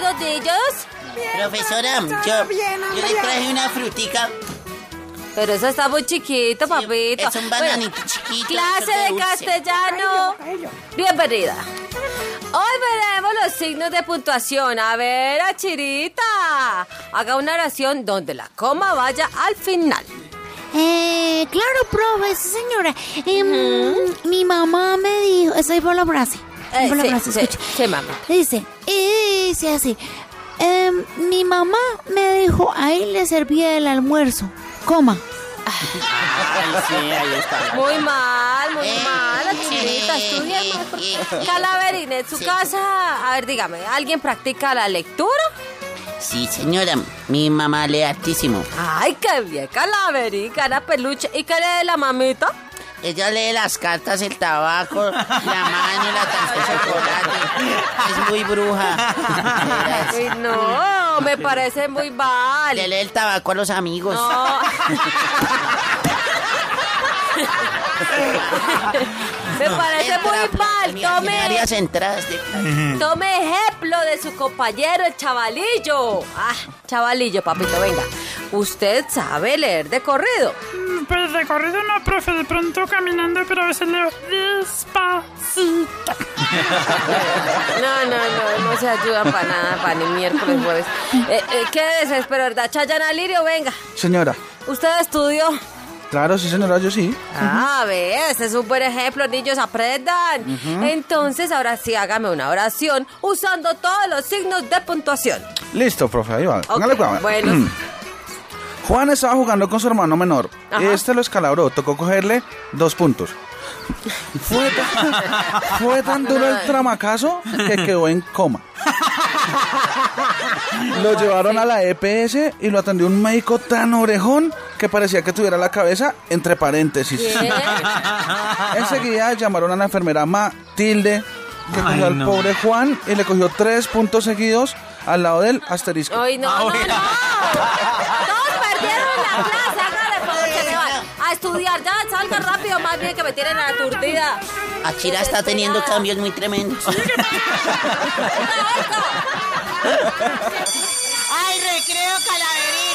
niños? Profesora, yo, bien, yo le traje una frutica. Pero eso está muy chiquito, papito. es un Bueno, bananito chiquito, Clase de dulce. castellano. Bienvenida. Hoy veremos los signos de puntuación. A ver, Achirita. Haga una oración donde la coma vaya al final. Eh, claro, profe, sí, señora. Em, Mi mamá me dijo, estoy por la frase. Eh, por la sí, frase, sí, escucha. sí, mamá. Dice, y dice así. em, mi mamá me dijo, ahí le servía el almuerzo. Coma. Ay, sí, ahí está. Muy mal, muy Eh, mal, Achirita. Estudia más. por- eh, Calaverín, en su sí. casa, a ver, dígame, ¿alguien practica la lectura? Sí, señora, mi mamá lee hartísimo. Ay, qué bien, Calaverín, cara peluche. ¿Y qué lee la mamita? Ella lee las cartas, el tabaco, la mano, la taza de chocolate. Es muy bruja. Uy, no, me parece muy mal. Le lee el tabaco a los amigos. No. Me parece Entra, muy mal. Tome, varias entradas de... tome ejemplo de su compañero, el chavalillo. Ah, chavalillo, papito, venga. Usted sabe leer de corrido. Mm, Pues de corrido no, profe, de pronto caminando, pero a veces leo despacito. No, no, no, no se ayuda para nada, para ni miércoles, jueves. Eh, eh, ¿Qué desespero, verdad? Chayana Lirio, venga. Señora, ¿Usted estudió? claro, sí, señora, yo sí. Ah, ve, ese es un buen ejemplo, niños, aprendan. Entonces, ahora sí, hágame una oración usando todos los signos de puntuación. Listo, profe, ahí va. Ok, Póngale cuidado. bueno. Juan estaba jugando con su hermano menor. Ajá. Este lo escalabró, tocó cogerle dos puntos. Fue tan, fue tan duro el tramacazo que quedó en coma. Lo llevaron a la EPS y lo atendió un médico tan orejón que parecía que tuviera la cabeza entre paréntesis. ¿Qué? Enseguida llamaron a la enfermera Matilde, que Ay, cogió al no. pobre Juan y le cogió tres puntos seguidos al lado del asterisco. Ay, no, Ah, no, bueno. no. Todos perdieron la clase, hágale favor que se van a estudiar. Ya, salga rápido, más bien que me tienen aturdida. Achira está teniendo cambios muy tremendos. ¡Ay, recreo, Calaverín! ¡Vamos a recreo!